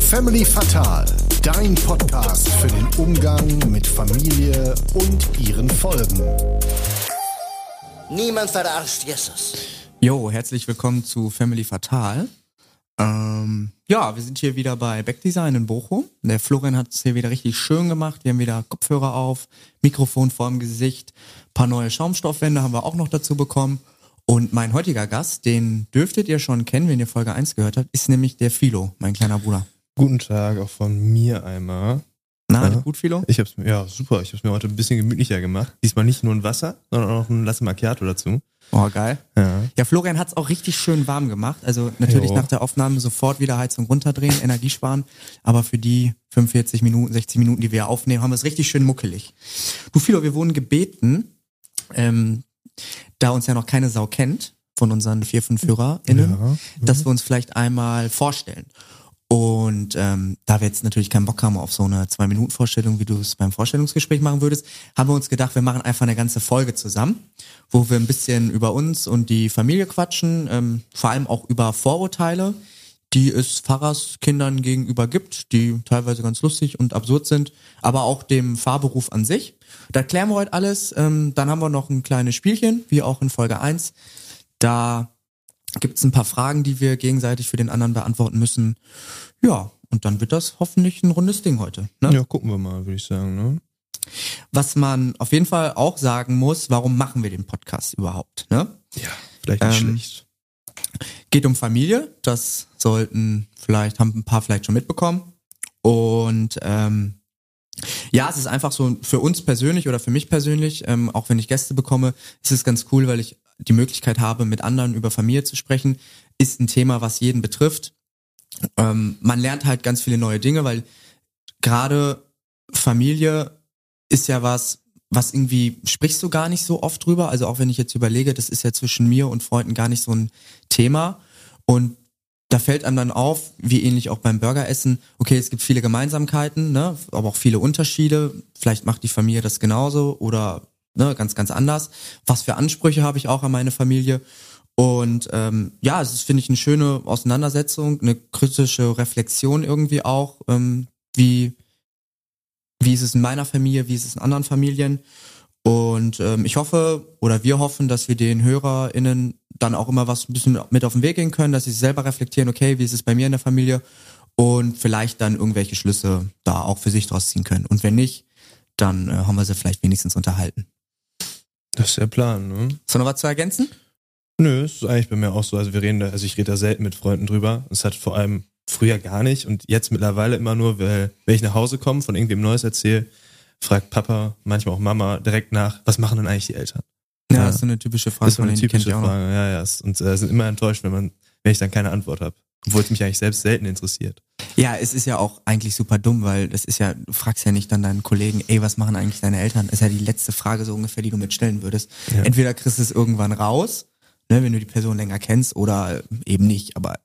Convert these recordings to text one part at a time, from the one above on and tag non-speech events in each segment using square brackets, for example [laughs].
Family Fatal, dein Podcast für den Umgang mit Familie und ihren Folgen. Niemand verarscht Jesus. Jo, herzlich willkommen zu Family Fatal. Ähm, ja, wir sind hier wieder bei Backdesign in Bochum. Der Florian hat es hier wieder richtig schön gemacht. Wir haben wieder Kopfhörer auf, Mikrofon vor dem Gesicht, paar neue Schaumstoffwände haben wir auch noch dazu bekommen. Und mein heutiger Gast, den dürftet ihr schon kennen, wenn ihr Folge 1 gehört habt, ist nämlich der Philo, mein kleiner Bruder. Guten Tag auch von mir einmal. Na, Ja. gut, Philo? Ich hab's mir, ja, super. Ich hab's mir heute ein bisschen gemütlicher gemacht. Diesmal nicht nur ein Wasser, sondern auch noch ein Latte Macchiato dazu. Oh, geil. Ja. Ja, Florian hat's auch richtig schön warm gemacht. Also natürlich Jo. nach der Aufnahme sofort wieder Heizung runterdrehen, [laughs] Energie sparen. Aber für die 45 Minuten, 60 Minuten, die wir aufnehmen, haben wir es richtig schön muckelig. Du Philo, wir wurden gebeten, ähm, da uns ja noch keine Sau kennt von unseren vier, fünf HörerInnen, Ja. dass wir uns vielleicht einmal vorstellen. Und ähm, da wir jetzt natürlich keinen Bock haben auf so eine Zwei-Minuten-Vorstellung, wie du es beim Vorstellungsgespräch machen würdest, haben wir uns gedacht, wir machen einfach eine ganze Folge zusammen, wo wir ein bisschen über uns und die Familie quatschen, ähm, vor allem auch über Vorurteile, die es Pfarrerskindern gegenüber gibt, die teilweise ganz lustig und absurd sind, aber auch dem Fahrberuf an sich. Da klären wir heute alles. Ähm, dann haben wir noch ein kleines Spielchen, wie auch in Folge 1. Da gibt es ein paar Fragen, die wir gegenseitig für den anderen beantworten müssen. Ja, und dann wird das hoffentlich ein rundes Ding heute. Ne? ja, gucken wir mal, würde ich sagen. Ne? Was man auf jeden Fall auch sagen muss, warum machen wir den Podcast überhaupt? Ne? Ja, vielleicht nicht Ähm, schlecht. Geht um Familie, das sollten vielleicht, haben ein paar vielleicht schon mitbekommen. Und ähm, ja, es ist einfach so für uns persönlich oder für mich persönlich, ähm, auch wenn ich Gäste bekomme, ist es ganz cool, weil ich die Möglichkeit habe, mit anderen über Familie zu sprechen. Ist ein Thema, was jeden betrifft. Ähm, man lernt halt ganz viele neue Dinge, weil gerade Familie ist ja was, was irgendwie sprichst du gar nicht so oft drüber. Also auch wenn ich jetzt überlege, das ist ja zwischen mir und Freunden gar nicht so ein Thema. Und da fällt einem dann auf, wie ähnlich auch beim Burgeressen, okay, es gibt viele Gemeinsamkeiten, ne, aber auch viele Unterschiede. Vielleicht macht die Familie das genauso oder ne, ganz, ganz anders. Was für Ansprüche habe ich auch an meine Familie? Und ähm, ja, es ist, finde ich, eine schöne Auseinandersetzung, eine kritische Reflexion irgendwie auch, ähm, wie, wie ist es in meiner Familie, wie ist es in anderen Familien. Und ähm, ich hoffe oder wir hoffen, dass wir den HörerInnen dann auch immer was ein bisschen mit auf den Weg gehen können, dass sie selber reflektieren, okay, wie ist es bei mir in der Familie und vielleicht dann irgendwelche Schlüsse da auch für sich draus ziehen können. Und wenn nicht, dann äh, haben wir sie vielleicht wenigstens unterhalten. Das ist der Plan, ne? Ist noch was zu ergänzen? Nö, es ist eigentlich bei mir auch so. Also wir reden da, also ich rede da selten mit Freunden drüber. Es hat vor allem früher gar nicht und jetzt mittlerweile immer nur, weil, wenn ich nach Hause komme, von irgendwem Neues erzähle, fragt Papa, manchmal auch Mama direkt nach, was machen denn eigentlich die Eltern? Ja, Ja. das ist so eine typische Frage, Das ist so eine typische. Frage. Ja, ja. Und äh, sind immer enttäuscht, wenn man, wenn ich dann keine Antwort habe. Obwohl es mich eigentlich selbst selten interessiert. Ja, es ist ja auch eigentlich super dumm, weil das ist ja, du fragst ja nicht dann deinen Kollegen, ey, was machen eigentlich deine Eltern? Das ist ja die letzte Frage so ungefähr, die du mitstellen würdest. Ja. Entweder kriegst du es irgendwann raus, ne, wenn du die Person länger kennst, oder eben nicht, aber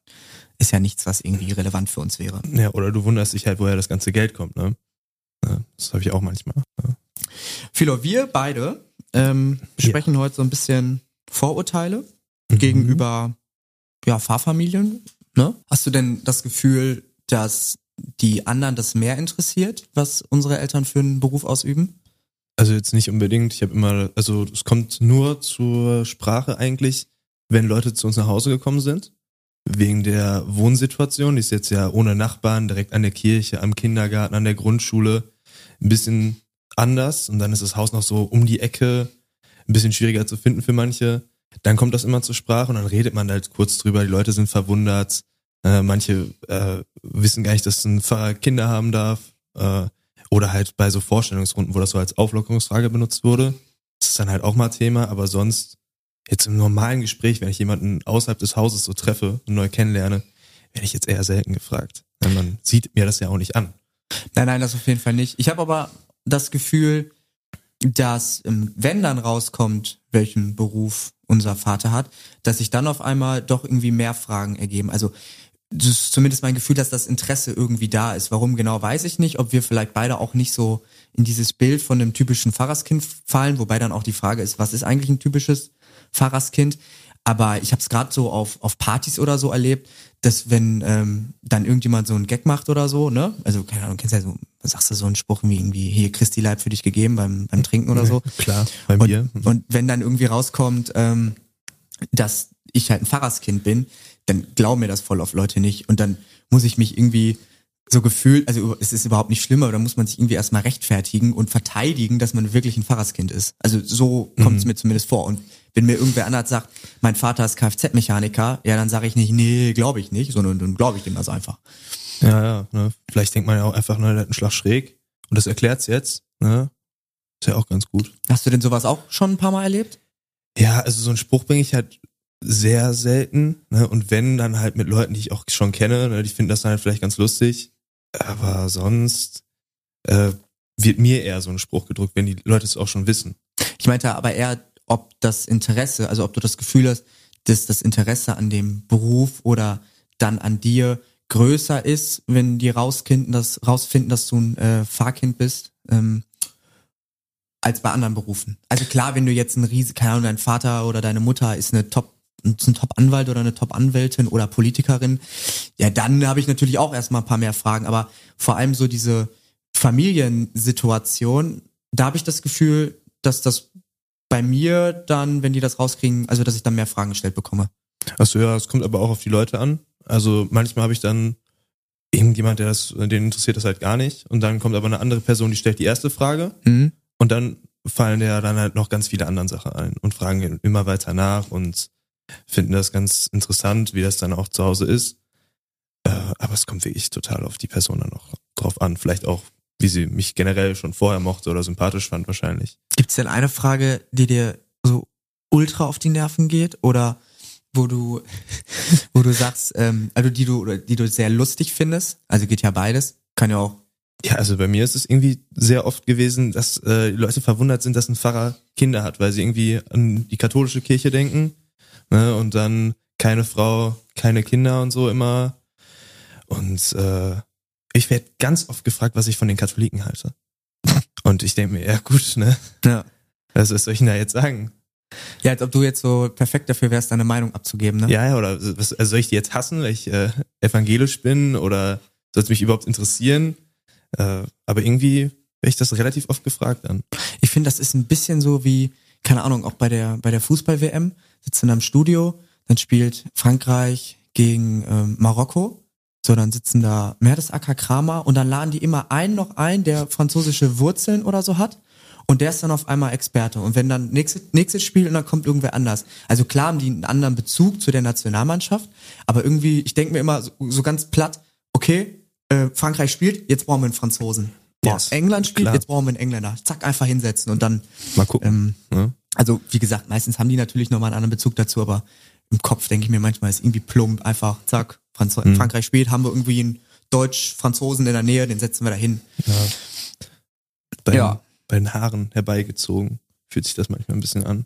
ist ja nichts, was irgendwie relevant für uns wäre. Ja, oder du wunderst dich halt, woher das ganze Geld kommt, ne? Ja, das habe ich auch manchmal. Ja. Philo, wir beide ähm, besprechen heute so ein bisschen Vorurteile Mhm. gegenüber ja, Fahrfamilien. Ne? Hast du denn das Gefühl, dass die anderen das mehr interessiert, was unsere Eltern für einen Beruf ausüben? Also jetzt nicht unbedingt. Ich habe immer, also es kommt nur zur Sprache eigentlich, wenn Leute zu uns nach Hause gekommen sind. Wegen der Wohnsituation, die ist jetzt ja ohne Nachbarn, direkt an der Kirche, am Kindergarten, an der Grundschule, ein bisschen anders. Und dann ist das Haus noch so um die Ecke, ein bisschen schwieriger zu finden für manche. Dann kommt das immer zur Sprache und dann redet man halt kurz drüber. Die Leute sind verwundert. Äh, manche äh, wissen gar nicht, dass ein Pfarrer Kinder haben darf. Äh, oder halt bei so Vorstellungsrunden, wo das so als Auflockerungsfrage benutzt wurde. Das ist dann halt auch mal Thema, aber sonst, jetzt im normalen Gespräch, wenn ich jemanden außerhalb des Hauses so treffe und neu kennenlerne, werde ich jetzt eher selten gefragt. Weil man sieht mir das ja auch nicht an. Nein, nein, das auf jeden Fall nicht. Ich habe aber das Gefühl, dass ähm, wenn dann rauskommt, welchen Beruf unser Vater hat, dass sich dann auf einmal doch irgendwie mehr Fragen ergeben. Also das ist zumindest mein Gefühl, dass das Interesse irgendwie da ist. Warum genau, weiß ich nicht. Ob wir vielleicht beide auch nicht so in dieses Bild von einem typischen Pfarrerskind fallen, wobei dann auch die Frage ist, was ist eigentlich ein typisches Pfarrerskind? Aber ich habe es gerade so auf, auf Partys oder so erlebt, dass wenn ähm, dann irgendjemand so einen Gag macht oder so, ne? Also, keine Ahnung, kennst ja so, sagst du so einen Spruch wie irgendwie, hier Christi Leib für dich gegeben beim, beim Trinken oder so. Klar, bei Und, mir. und wenn dann irgendwie rauskommt, ähm, dass ich halt ein Pfarrerskind bin, dann glauben mir das voll auf Leute nicht. Und dann muss ich mich irgendwie so gefühlt, also es ist überhaupt nicht schlimm, aber da muss man sich irgendwie erstmal rechtfertigen und verteidigen, dass man wirklich ein Pfarrerskind ist. Also so kommt es mir zumindest vor. Und wenn mir irgendwer anders sagt, mein Vater ist Kfz-Mechaniker, ja, dann sage ich nicht, nee, glaube ich nicht, sondern dann glaube ich dem das einfach. Ja, ja. Ne? Vielleicht denkt man ja auch einfach, ne, der hat einen Schlag schräg. Und das erklärt's jetzt. Ne? Ist ja auch ganz gut. Hast du denn sowas auch schon ein paar Mal erlebt? Ja, also so einen Spruch bringe ich halt sehr selten. Ne? Und wenn, dann halt mit Leuten, die ich auch schon kenne. Ne? Die finden das dann halt vielleicht ganz lustig. Aber sonst äh, wird mir eher so ein Spruch gedrückt, wenn die Leute es auch schon wissen. Ich meinte aber eher, ob das Interesse, also ob du das Gefühl hast, dass das Interesse an dem Beruf oder dann an dir größer ist, wenn die rauskinden, das, rausfinden, dass du ein äh, Fahrkind bist, ähm, als bei anderen Berufen. Also klar, wenn du jetzt ein riesig, keine Ahnung, dein Vater oder deine Mutter ist eine Top ein Top-Anwalt oder eine Top-Anwältin oder Politikerin, ja, dann habe ich natürlich auch erstmal ein paar mehr Fragen. Aber vor allem so diese Familiensituation, da habe ich das Gefühl, dass das bei mir dann, wenn die das rauskriegen, also dass ich dann mehr Fragen gestellt bekomme. Achso, ja, es kommt aber auch auf die Leute an. Also manchmal habe ich dann irgendjemand, der das, den interessiert das halt gar nicht. Und dann kommt aber eine andere Person, die stellt die erste Frage. Mhm. Und dann fallen der dann halt noch ganz viele andere Sachen ein und fragen immer weiter nach und finden das ganz interessant, wie das dann auch zu Hause ist. Äh, aber es kommt wirklich total auf die Person dann auch drauf an. Vielleicht auch, wie sie mich generell schon vorher mochte oder sympathisch fand wahrscheinlich. Gibt es denn eine Frage, die dir so ultra auf die Nerven geht oder wo du, [laughs] wo du sagst, ähm, also die du, oder die du sehr lustig findest? Also geht ja beides, kann ja auch. Ja, also bei mir ist es irgendwie sehr oft gewesen, dass äh, Leute verwundert sind, dass ein Pfarrer Kinder hat, weil sie irgendwie an die katholische Kirche denken ne, und dann keine Frau, keine Kinder und so immer. Und äh, ich werde ganz oft gefragt, was ich von den Katholiken halte. Und ich denke mir, ja gut, ne? Ja. Was soll ich denn da jetzt sagen? Ja, als ob du jetzt so perfekt dafür wärst, deine Meinung abzugeben, ne? Ja, ja, oder was, also soll ich die jetzt hassen, weil ich äh, evangelisch bin oder soll es mich überhaupt interessieren? Äh, aber irgendwie werde ich das relativ oft gefragt dann. Ich finde, das ist ein bisschen so wie, keine Ahnung, auch bei der, bei der Fußball-WM, sitzen am Studio, dann spielt Frankreich gegen ähm, Marokko. So, dann sitzen da Mertesacker Kramer und dann laden die immer einen noch ein, der französische Wurzeln oder so hat. Und der ist dann auf einmal Experte. Und wenn dann nächstes, nächstes Spiel und dann kommt irgendwer anders. Also klar haben die einen anderen Bezug zu der Nationalmannschaft, aber irgendwie, ich denke mir immer so, so ganz platt, okay, äh, Frankreich spielt, jetzt brauchen wir einen Franzosen. Boah, Yes, England spielt, klar. jetzt brauchen wir einen Engländer. Zack, einfach hinsetzen und dann Mal gucken. ähm, ne? Also wie gesagt, meistens haben die natürlich nochmal einen anderen Bezug dazu, aber im Kopf denke ich mir manchmal ist irgendwie plump, einfach zack, Franz Mhm. Frankreich spielt, haben wir irgendwie einen Deutsch-Franzosen in der Nähe, den setzen wir da hin. Bei, Ja. bei den Haaren herbeigezogen fühlt sich das manchmal ein bisschen an.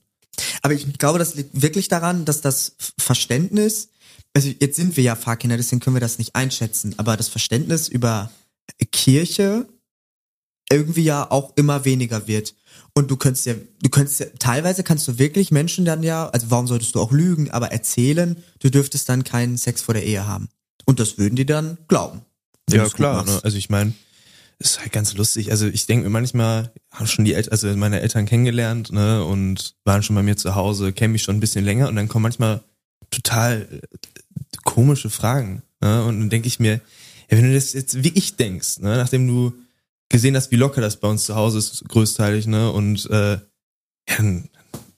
Aber ich glaube, das liegt wirklich daran, dass das Verständnis, also jetzt sind wir ja Pfarrkinder, deswegen können wir das nicht einschätzen, aber das Verständnis über Kirche irgendwie ja auch immer weniger wird. Und du könntest ja, du könntest ja, teilweise kannst du wirklich Menschen dann ja, also warum solltest du auch lügen, aber erzählen, du dürftest dann keinen Sex vor der Ehe haben. Und das würden die dann glauben. Ja, klar. Ne? Also ich meine, ist halt ganz lustig. Also ich denke mir manchmal, haben schon die Eltern, also meine Eltern kennengelernt, ne, und waren schon bei mir zu Hause, kennen mich schon ein bisschen länger und dann kommen manchmal total äh, komische Fragen. Ne? Und dann denke ich mir, ja, wenn du das jetzt wie ich denkst, ne, nachdem du gesehen hast, wie locker das bei uns zu Hause ist, größteilig, ne, und äh, ja, dann,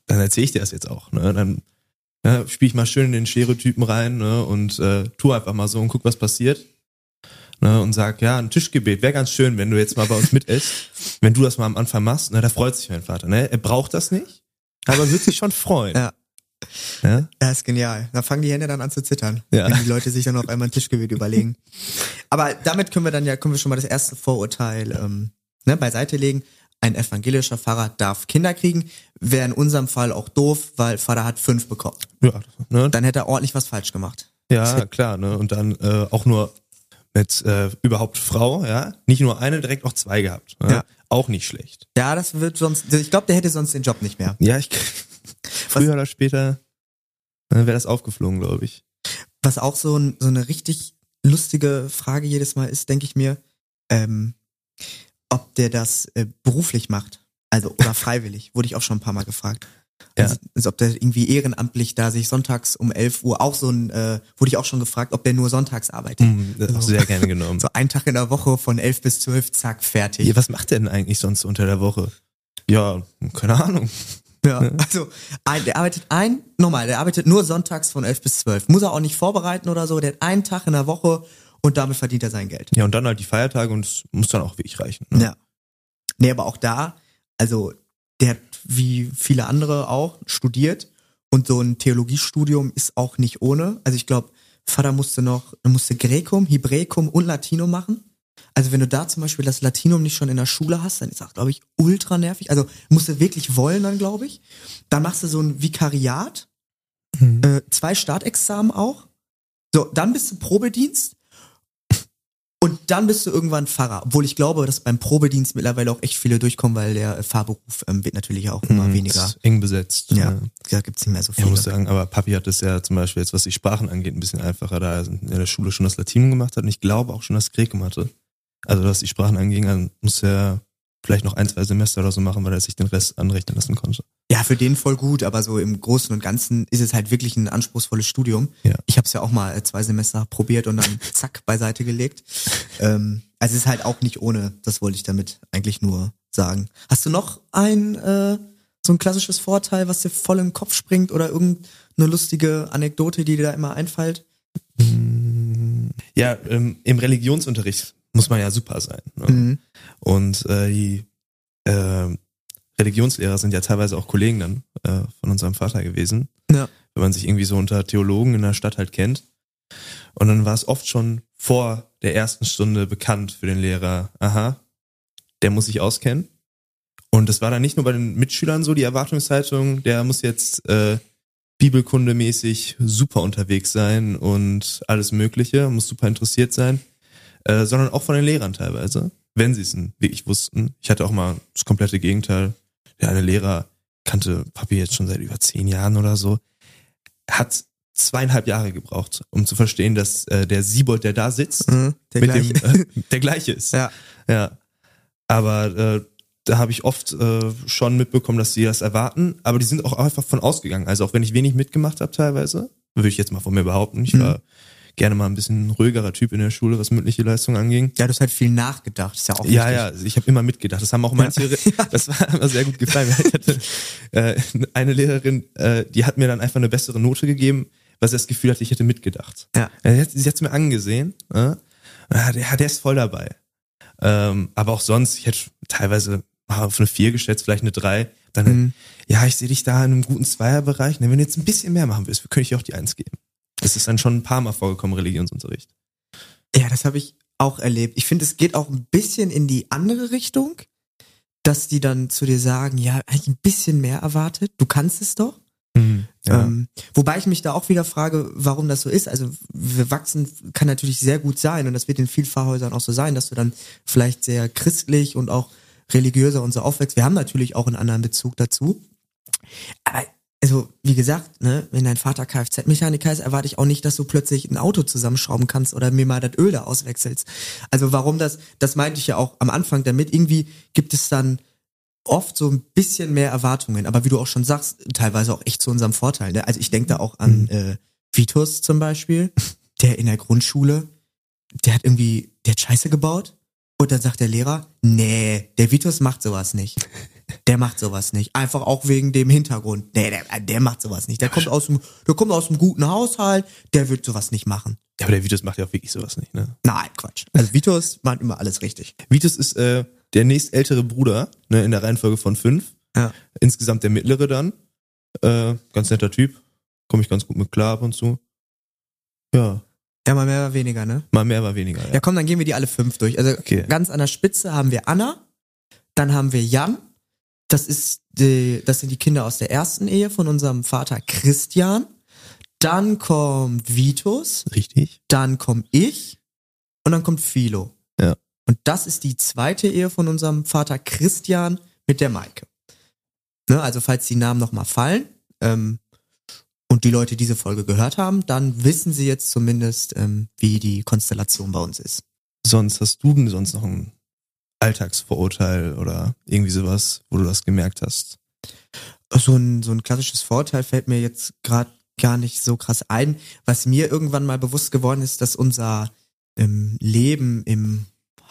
dann erzähle ich dir das jetzt auch, ne, dann ja, spiele ich mal schön in den Stereotypen rein, ne, und äh, tu einfach mal so und guck, was passiert ne, und sag, ja, ein Tischgebet wäre ganz schön, wenn du jetzt mal bei uns mit isst. Wenn du das mal am Anfang machst, ne, da freut sich mein Vater. Ne? Er braucht das nicht, aber wird sich schon freuen. Ja. Ja? Ja, ist genial. Da fangen die Hände dann an zu zittern, Ja. wenn die Leute sich dann auf einmal ein Tischgebet überlegen. Aber damit können wir dann ja, können wir schon mal das erste Vorurteil ähm, ne, beiseite legen. Ein evangelischer Pfarrer darf Kinder kriegen. Wäre in unserem Fall auch doof, weil Vater hat fünf bekommen. Ja, ne? Dann hätte er ordentlich was falsch gemacht. ja klar. Ne? Und dann äh, auch nur mit äh, überhaupt Frau, ja, nicht nur eine, direkt auch zwei gehabt. Ne? Ja. Auch nicht schlecht. Ja, das wird sonst, ich glaube, der hätte sonst den Job nicht mehr. Ja, ich früher oder später. dann wäre das aufgeflogen, glaube ich. Was auch so, ein, so eine richtig lustige Frage jedes Mal ist, denke ich mir, ähm, ob der das äh, beruflich macht. Also, oder [laughs] freiwillig. Wurde ich auch schon ein paar Mal gefragt. Ja. Also, als ob der irgendwie ehrenamtlich da sich sonntags um 11 Uhr auch so ein, äh, wurde ich auch schon gefragt, ob der nur sonntags arbeitet. Hm, das ist auch So. sehr gerne genommen. So ein Tag in der Woche von 11 bis 12, zack, fertig. Ja, was macht der denn eigentlich sonst unter der Woche? Ja, keine Ahnung. Ja, also ein, der arbeitet ein, nochmal, der arbeitet nur sonntags von 11 bis 12. Muss er auch nicht vorbereiten oder so, der hat einen Tag in der Woche und damit verdient er sein Geld. Ja, und dann halt die Feiertage und es muss dann auch wirklich reichen. Ne? Ja. Nee, aber auch da, also der hat wie viele andere auch studiert und so ein Theologiestudium ist auch nicht ohne. Also ich glaube, Vater musste noch, er musste Gräkum, Hebräikum und Latinum machen. Also wenn du da zum Beispiel das Latinum nicht schon in der Schule hast, dann ist das, glaube ich, ultra nervig. Also musst du wirklich wollen dann, glaube ich. Dann machst du so ein Vikariat, äh, zwei Startexamen auch. So, dann bist du Probedienst und dann bist du irgendwann Pfarrer. Obwohl ich glaube, dass beim Probedienst mittlerweile auch echt viele durchkommen, weil der äh, Fahrberuf ähm, wird natürlich auch immer Mhm, weniger. ist Eng besetzt. Ja, ne? da gibt's nicht mehr so Ich viele. muss sagen, aber Papi hat es ja zum Beispiel jetzt, was die Sprachen angeht, ein bisschen einfacher, da er in der Schule schon das Latinum gemacht hat und ich glaube auch schon das Gräkum hatte. Also was die Sprachen anging, dann musste er vielleicht noch ein, zwei Semester oder so machen, weil er sich den Rest anrechnen lassen konnte. Ja, für den voll gut, aber so im Großen und Ganzen ist es halt wirklich ein anspruchsvolles Studium. Ja. Ich habe es ja auch mal äh, zwei Semester probiert und dann [laughs] zack beiseite gelegt. Ähm, also es ist halt auch nicht ohne, das wollte ich damit eigentlich nur sagen. Hast du noch ein äh, so ein klassisches Vorteil, was dir voll im Kopf springt oder irgendeine lustige Anekdote, die dir da immer einfällt? Ja, ähm, im Religionsunterricht muss man ja super sein. Ne? Mhm. Und äh, die äh, Religionslehrer sind ja teilweise auch Kollegen dann äh, von unserem Vater gewesen. Ja. Wenn man sich irgendwie so unter Theologen in der Stadt halt kennt. Und dann war es oft schon vor der ersten Stunde bekannt für den Lehrer, aha, der muss sich auskennen. Und das war dann nicht nur bei den Mitschülern so die Erwartungshaltung, der muss jetzt äh, bibelkundemäßig super unterwegs sein und alles Mögliche, muss super interessiert sein, äh, sondern auch von den Lehrern teilweise, wenn sie es wirklich wussten. Ich hatte auch mal das komplette Gegenteil. Der eine Lehrer kannte Papi jetzt schon seit über zehn Jahren oder so, hat zweieinhalb Jahre gebraucht, um zu verstehen, dass äh, der Siebold, der da sitzt, Mhm, der mit gleiche. dem äh, der gleiche ist. Ja. Ja. Aber äh, da habe ich oft äh, schon mitbekommen, dass sie das erwarten, aber die sind auch einfach von ausgegangen. Also auch wenn ich wenig mitgemacht habe teilweise, würde ich jetzt mal von mir behaupten, ich Mhm. Gerne mal ein bisschen ruhigerer Typ in der Schule, was mündliche Leistung anging. Ja, du hast halt viel nachgedacht, ist ja auch Ja, wichtig. ja, also ich habe immer mitgedacht. Das haben auch manche, [laughs] das war immer sehr gut gefallen. Ich hatte äh, eine Lehrerin, äh, die hat mir dann einfach eine bessere Note gegeben, weil sie das Gefühl hatte, ich hätte mitgedacht. Ja. Äh, Sie hat hat's mir angesehen, äh, der, der ist voll dabei. Ähm, aber auch sonst, ich hätte teilweise auf eine 4 geschätzt, vielleicht eine 3. Dann, Mhm. ja, ich sehe dich da in einem guten Zweierbereich. Wenn du jetzt ein bisschen mehr machen willst, könnte ich auch die 1 geben. Das ist dann schon ein paar Mal vorgekommen, Religionsunterricht. Ja, das habe ich auch erlebt. Ich finde, es geht auch ein bisschen in die andere Richtung, dass die dann zu dir sagen, ja, eigentlich ein bisschen mehr erwartet. Du kannst es doch. Ja. Ähm, wobei ich mich da auch wieder frage, warum das so ist. Also wir wachsen kann natürlich sehr gut sein und das wird in vielen Pfarrhäusern auch so sein, dass du dann vielleicht sehr christlich und auch religiöser und so aufwächst. Wir haben natürlich auch einen anderen Bezug dazu. Aber also, wie gesagt, ne, wenn dein Vater Kfz-Mechaniker ist, erwarte ich auch nicht, dass du plötzlich ein Auto zusammenschrauben kannst oder mir mal das Öl da auswechselst. Also warum das, das meinte ich ja auch am Anfang damit. Irgendwie gibt es dann oft so ein bisschen mehr Erwartungen, aber wie du auch schon sagst, teilweise auch echt zu unserem Vorteil. Ne? Also ich denke da auch an äh, Vitus zum Beispiel, der in der Grundschule, der hat irgendwie, der hat Scheiße gebaut und dann sagt der Lehrer, nee, der Vitus macht sowas nicht. Der macht sowas nicht. Einfach auch wegen dem Hintergrund. Nee, der, der macht sowas nicht. Der kommt aus dem, der kommt aus dem guten Haushalt, der wird sowas nicht machen. ja, aber der Vitus macht ja auch wirklich sowas nicht, ne? Nein, Quatsch. Also Vitus macht immer alles richtig. Vitus ist äh, der nächstältere Bruder, ne, in der Reihenfolge von fünf. Ja. Insgesamt der mittlere dann. Äh, ganz netter Typ. Komme ich ganz gut mit klar ab und zu. Ja, Ja, mal mehr, mal weniger, ne? mal mehr, mal weniger. Ja, komm, dann gehen wir die alle fünf durch. Also Okay. ganz an der Spitze haben wir Anna, dann haben wir Jan. Das ist die, das sind die Kinder aus der ersten Ehe von unserem Vater Christian. Dann kommt Vitus, Richtig. dann komme ich und dann kommt Philo. Ja. Und das ist die zweite Ehe von unserem Vater Christian mit der Maike. Ne, also falls die Namen nochmal fallen. Ähm, und die Leute diese Folge gehört haben, dann wissen sie jetzt zumindest, ähm, wie die Konstellation bei uns ist. Sonst hast du denn sonst noch ein Alltagsvorurteil oder irgendwie sowas, wo du das gemerkt hast? So ein, so ein klassisches Vorurteil fällt mir jetzt gerade gar nicht so krass ein. Was mir irgendwann mal bewusst geworden ist, dass unser ähm, Leben im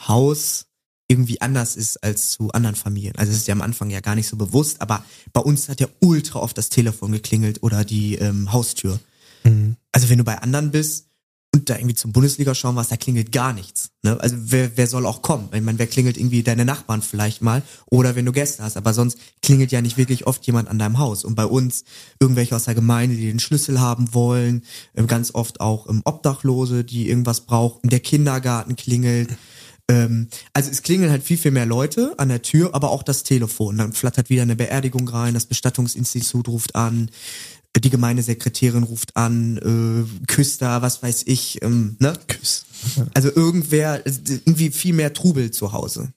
Haus irgendwie anders ist als zu anderen Familien. Also es ist ja am Anfang ja gar nicht so bewusst, aber bei uns hat ja ultra oft das Telefon geklingelt oder die ähm, Haustür. Mhm. Also wenn du bei anderen bist und da irgendwie zum Bundesliga schauen warst, da klingelt gar nichts. Ne? Also wer, wer soll auch kommen? Ich meine, wer klingelt irgendwie deine Nachbarn vielleicht mal oder wenn du Gäste hast, aber sonst klingelt ja nicht wirklich oft jemand an deinem Haus. Und bei uns irgendwelche aus der Gemeinde, die den Schlüssel haben wollen, ähm, ganz oft auch ähm, Obdachlose, die irgendwas brauchen, der Kindergarten klingelt. Ähm, also es klingeln halt viel, viel mehr Leute an der Tür, aber auch das Telefon. Dann flattert wieder eine Beerdigung rein, das Bestattungsinstitut ruft an, die Gemeindesekretärin ruft an, äh, Küster, was weiß ich, ähm, ne? Küss. Also irgendwer, irgendwie viel mehr Trubel zu Hause.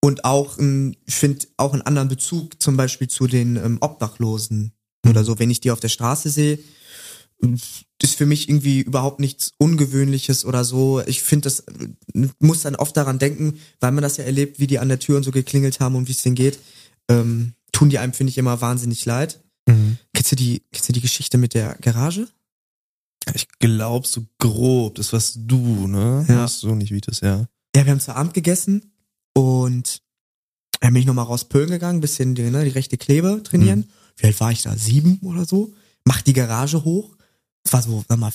Und auch, ähm, ich finde, auch einen anderen Bezug zum Beispiel zu den ähm, Obdachlosen oder so, wenn ich die auf der Straße sehe, ist für mich irgendwie überhaupt nichts Ungewöhnliches oder so. Ich finde, das äh, muss dann oft daran denken, weil man das ja erlebt, wie die an der Tür und so geklingelt haben und wie es denen geht. Ähm, tun die einem, finde ich, immer wahnsinnig leid. Mhm. Kennst du die, kennst du die Geschichte mit der Garage? Ich glaube so grob, das warst du, ne? Ja. Warst du nicht, wie das, ja. Ja, wir haben zu Abend gegessen und dann bin ich nochmal raus Pölen gegangen, bisschen die, ne, die rechte Klebe trainieren. Wie alt war ich da? Sieben oder so? Mach die Garage hoch. Es war so, sag mal,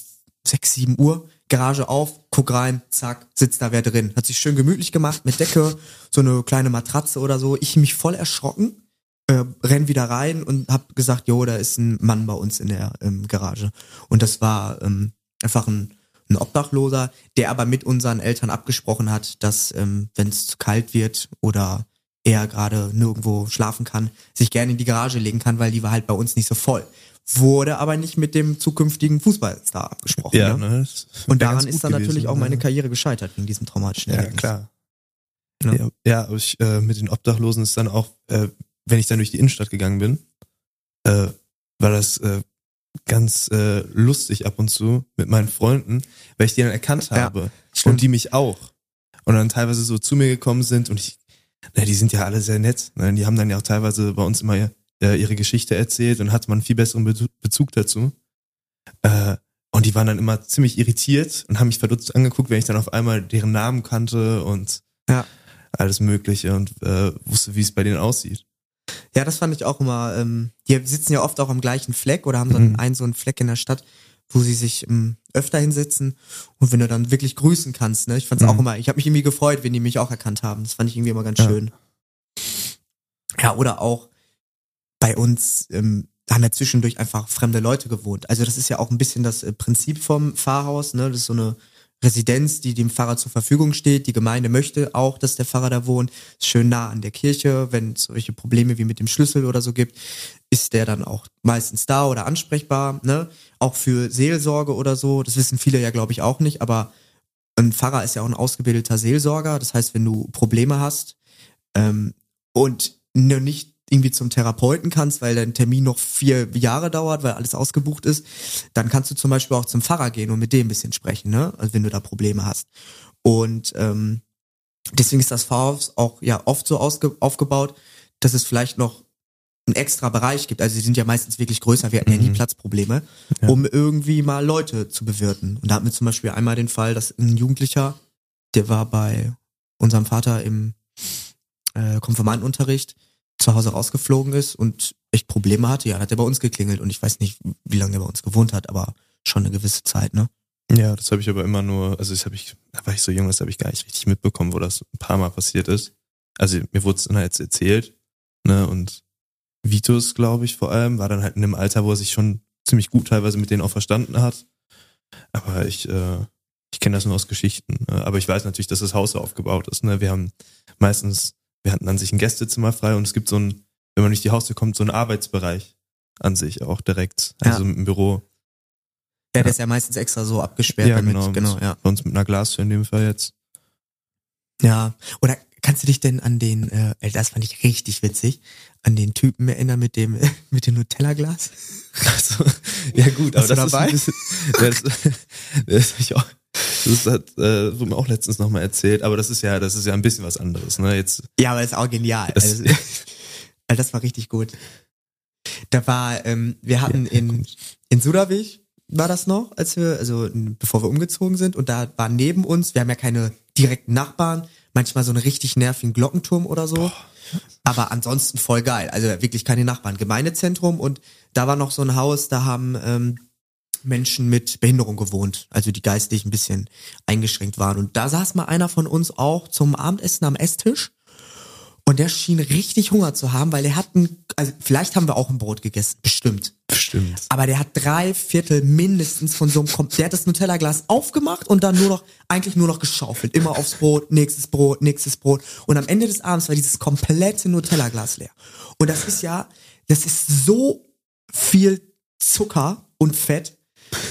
sechs, sieben Uhr. Garage auf, guck rein, zack, sitzt da wer drin. Hat sich schön gemütlich gemacht mit Decke, so eine kleine Matratze oder so. Ich mich voll erschrocken, äh, renn wieder rein und hab gesagt, jo, da ist ein Mann bei uns in der ähm, Garage. Und das war ähm, einfach ein, ein Obdachloser, der aber mit unseren Eltern abgesprochen hat, dass ähm, wenn es zu kalt wird oder er gerade nirgendwo schlafen kann, sich gerne in die Garage legen kann, weil die war halt bei uns nicht so voll. Wurde aber nicht mit dem zukünftigen Fußballstar abgesprochen. Ja, ne? ne? Und daran ist dann gewesen, natürlich auch ne? meine Karriere gescheitert wegen diesem traumatischen Ja, Erlebnis. klar. Ja. Ja, ja aber ich, äh, mit den Obdachlosen ist dann auch, äh, wenn ich dann durch die Innenstadt gegangen bin, äh, war das äh, ganz äh, lustig ab und zu mit meinen Freunden, weil ich die dann erkannt Ja, habe stimmt. und die mich auch. Und dann teilweise so zu mir gekommen sind und ich, na, die sind ja alle sehr nett. Ne? Die haben dann ja auch teilweise bei uns immer äh, ihre Geschichte erzählt und hatte man einen viel besseren Bezu- Bezug dazu. Äh, und die waren dann immer ziemlich irritiert und haben mich verdutzt angeguckt, wenn ich dann auf einmal deren Namen kannte und Ja. alles Mögliche und äh, wusste, wie es bei denen aussieht. Ja, das fand ich auch immer. Ähm, die sitzen ja oft auch am gleichen Fleck oder haben so einen, Mhm. einen so einen Fleck in der Stadt, wo sie sich ähm, öfter hinsetzen und wenn du dann wirklich grüßen kannst. Ne, ich fand's Mhm. auch immer. Ich habe mich irgendwie gefreut, wenn die mich auch erkannt haben. Das fand ich irgendwie immer ganz Ja. schön. Ja, oder auch bei uns ähm, haben ja zwischendurch einfach fremde Leute gewohnt. Also das ist ja auch ein bisschen das äh, Prinzip vom Pfarrhaus. Ne, das ist so eine Residenz, die dem Pfarrer zur Verfügung steht. Die Gemeinde möchte auch, dass der Pfarrer da wohnt. Ist schön nah an der Kirche. Wenn es solche Probleme wie mit dem Schlüssel oder so gibt, ist der dann auch meistens da oder ansprechbar. Ne? Auch für Seelsorge oder so. Das wissen viele ja, glaube ich, auch nicht. Aber ein Pfarrer ist ja auch ein ausgebildeter Seelsorger. Das heißt, wenn du Probleme hast ähm, und nur nicht irgendwie zum Therapeuten kannst, weil dein Termin noch vier Jahre dauert, weil alles ausgebucht ist, dann kannst du zum Beispiel auch zum Pfarrer gehen und mit dem ein bisschen sprechen, ne? Also wenn du da Probleme hast. Und ähm, deswegen ist das Pfarrhaus auch ja oft so aufgebaut, dass es vielleicht noch einen extra Bereich gibt. Also sie sind ja meistens wirklich größer, wir hatten ja nie Mhm. Platzprobleme, Ja. um irgendwie mal Leute zu bewirten. Und da hatten wir zum Beispiel einmal den Fall, dass ein Jugendlicher, der war bei unserem Vater im äh, Konfirmandenunterricht zu Hause rausgeflogen ist und echt Probleme hatte, ja, hat er bei uns geklingelt und ich weiß nicht, wie lange er bei uns gewohnt hat, aber schon eine gewisse Zeit, ne? Ja, das habe ich aber immer nur, also das habe ich, da war ich so jung, das habe ich gar nicht richtig mitbekommen, wo das ein paar Mal passiert ist. Also mir wurde es dann jetzt erzählt, ne, und Vitus, glaube ich, vor allem, war dann halt in einem Alter, wo er sich schon ziemlich gut teilweise mit denen auch verstanden hat. Aber ich, äh, ich kenne das nur aus Geschichten. Ne? Aber ich weiß natürlich, dass das Haus so aufgebaut ist. Ne? Wir haben meistens, wir hatten an sich ein Gästezimmer frei und es gibt so ein, wenn man durch die Haustür kommt, so einen Arbeitsbereich an sich auch direkt. Ja. Also im Büro. Ja, der ist ja meistens extra so abgesperrt Ja, damit, genau. genau, ja. Bei uns mit einer Glastür in dem Fall jetzt. Ja, oder kannst du dich denn an den, äh, das fand ich richtig witzig, an den Typen erinnern mit dem, [laughs] mit dem Nutella-Glas? Also, ja gut, aber das dabei? ist ein bisschen, das, [laughs] das, ich auch, das hat äh, wurde mir auch letztens nochmal erzählt, aber das ist ja, das ist ja ein bisschen was anderes, ne? Jetzt, Ja, aber ist auch genial. Das- also, also das war richtig gut. Da war, ähm, wir hatten Ja, in, in Sudawig war das noch, als wir, also bevor wir umgezogen sind, und da war neben uns, wir haben ja keine direkten Nachbarn, manchmal so einen richtig nervigen Glockenturm oder so. Aber ansonsten voll geil. Also wirklich keine Nachbarn. Gemeindezentrum und da war noch so ein Haus, da haben ähm, Menschen mit Behinderung gewohnt, also die geistig ein bisschen eingeschränkt waren. Und da saß mal einer von uns auch zum Abendessen am Esstisch und der schien richtig Hunger zu haben, weil er hat ein, also vielleicht haben wir auch ein Brot gegessen, bestimmt. bestimmt. Aber der hat drei Viertel mindestens von so einem, Kom- der hat das Nutella-Glas aufgemacht und dann nur noch, eigentlich nur noch geschaufelt. Immer aufs Brot, nächstes Brot, nächstes Brot. Und am Ende des Abends war dieses komplette Nutella-Glas leer. Und das ist ja, das ist so viel Zucker und Fett.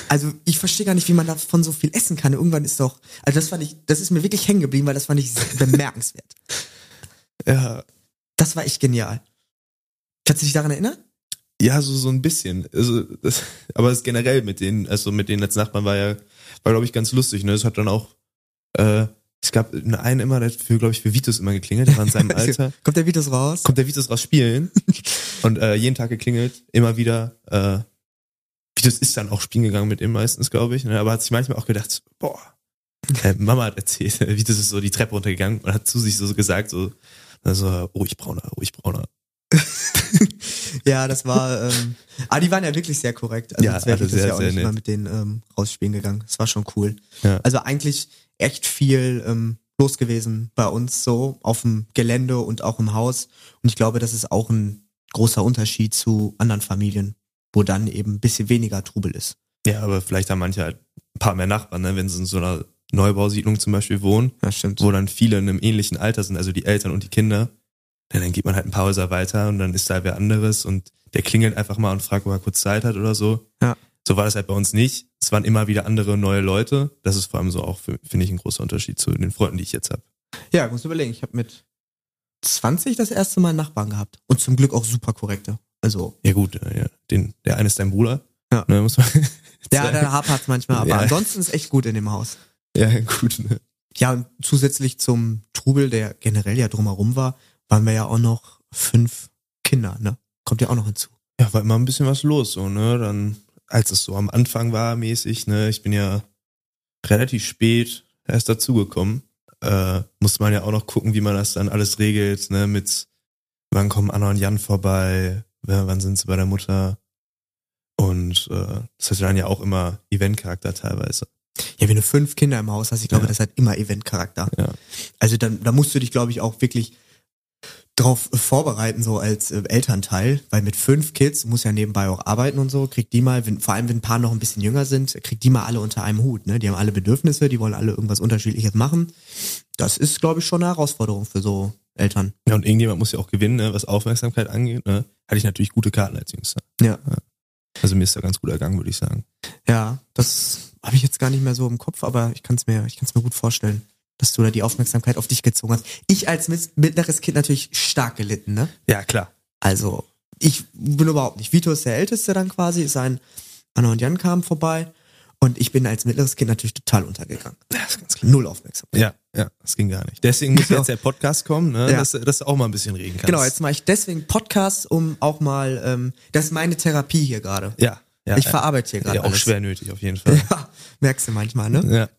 Also ich verstehe gar nicht, wie man davon so viel essen kann. Irgendwann ist doch, also das fand ich, das ist mir wirklich hängen geblieben, weil das fand ich [laughs] bemerkenswert. Ja, Das war echt genial. Kannst du dich daran erinnern? ja, so so ein bisschen. Also, das, aber es generell mit den, also mit den letzten Nachbarn war ja, war glaube ich ganz lustig. Ne, es hat dann auch, äh, es gab einen immer, der für glaube ich für Vitus immer geklingelt. Der war in seinem [laughs] Alter. Kommt der Vitus raus? kommt der Vitus raus spielen [laughs] und äh, jeden Tag geklingelt, immer wieder. Äh, Vitus ist dann auch spielen gegangen mit ihm meistens, glaube ich, ne? aber hat sich manchmal auch gedacht, boah, äh, Mama hat erzählt, [laughs] Vitus ist so die Treppe runtergegangen und hat zu sich so gesagt, so, also ruhig brauner, ruhig brauner. [laughs] Ja, das war, ähm, aber die waren ja wirklich sehr korrekt. Also Ja, sonst wäre das sehr, ja auch sehr nicht nett. mal mit denen ähm, rausspielen gegangen. Das war schon cool. Ja. Also eigentlich echt viel ähm, los gewesen bei uns so auf dem Gelände und auch im Haus. Und ich glaube, das ist auch ein großer Unterschied zu anderen Familien, wo dann eben ein bisschen weniger Trubel ist. Ja, aber vielleicht haben manche halt ein paar mehr Nachbarn, ne? wenn sie in so einer Neubausiedlung zum Beispiel wohnen, Ja, stimmt. wo dann viele in einem ähnlichen Alter sind, also die Eltern und die Kinder. Ja, dann geht man halt ein paar Häuser weiter und dann ist da wer anderes und der klingelt einfach mal und fragt, ob er kurz Zeit hat oder so. Ja. So war das halt bei uns nicht. Es waren immer wieder andere neue Leute. Das ist vor allem so auch, finde ich, ein großer Unterschied zu den Freunden, die ich jetzt habe. Ja, ich muss überlegen. Ich habe mit 20 das erste Mal Nachbarn gehabt. Und zum Glück auch super korrekte. Also, Ja gut, äh, ja, den, der eine ist dein Bruder. Ja. Ne, muss man [laughs] ja, der hapert's manchmal, aber Ja. ansonsten ist echt gut in dem Haus. ja, gut. Ne? Ja, und zusätzlich zum Trubel, der generell ja drumherum war, waren wir ja auch noch fünf Kinder, ne? Kommt ja auch noch hinzu. Ja, war immer ein bisschen was los, so, ne? Dann, als es so am Anfang war, mäßig, ne, ich bin ja relativ spät erst dazugekommen. Äh, musste man ja auch noch gucken, wie man das dann alles regelt, ne, mit wann kommen Anna und Jan vorbei, wann sind sie bei der Mutter. Und äh, das hatte dann ja auch immer Eventcharakter teilweise. Ja, wenn du fünf Kinder im Haus hast, ich glaube, Ja. das hat immer Eventcharakter. Ja. Also dann, da musst du dich, glaube ich, auch wirklich drauf vorbereiten, so als äh, Elternteil, weil mit fünf Kids, du musst ja nebenbei auch arbeiten und so, kriegt die mal, wenn, vor allem wenn ein paar noch ein bisschen jünger sind, kriegt die mal alle unter einem Hut, ne? Die haben alle Bedürfnisse, die wollen alle irgendwas Unterschiedliches machen. Das ist, glaube ich, schon eine Herausforderung für so Eltern. Ja, und irgendjemand muss ja auch gewinnen, ne, was Aufmerksamkeit angeht, ne? Hatte ich natürlich gute Karten als Jüngster. Ja. Also mir ist da ganz gut ergangen, würde ich sagen. Ja, das habe ich jetzt gar nicht mehr so im Kopf, aber ich kann es mir, ich kann es mir gut vorstellen, dass du da die Aufmerksamkeit auf dich gezogen hast. Ich als mit- mittleres Kind natürlich stark gelitten, ne? Ja, klar. Also, ich bin überhaupt nicht. Vito ist der Älteste dann quasi, sein Anna und Jan kamen vorbei und ich bin als mittleres Kind natürlich total untergegangen. Ja, ist ganz klar. Null Aufmerksamkeit. Ja, ja, das ging gar nicht. Deswegen muss Genau. [laughs] jetzt der Podcast kommen, ne, Ja. dass, dass du auch mal ein bisschen reden kannst. Genau, jetzt mache ich deswegen Podcast, um auch mal, ähm, das ist meine Therapie hier gerade. Ja, ja. ich ja. verarbeite hier gerade ja, auch alles. schwer nötig auf jeden Fall. Ja, merkst du manchmal, ne? ja. [laughs]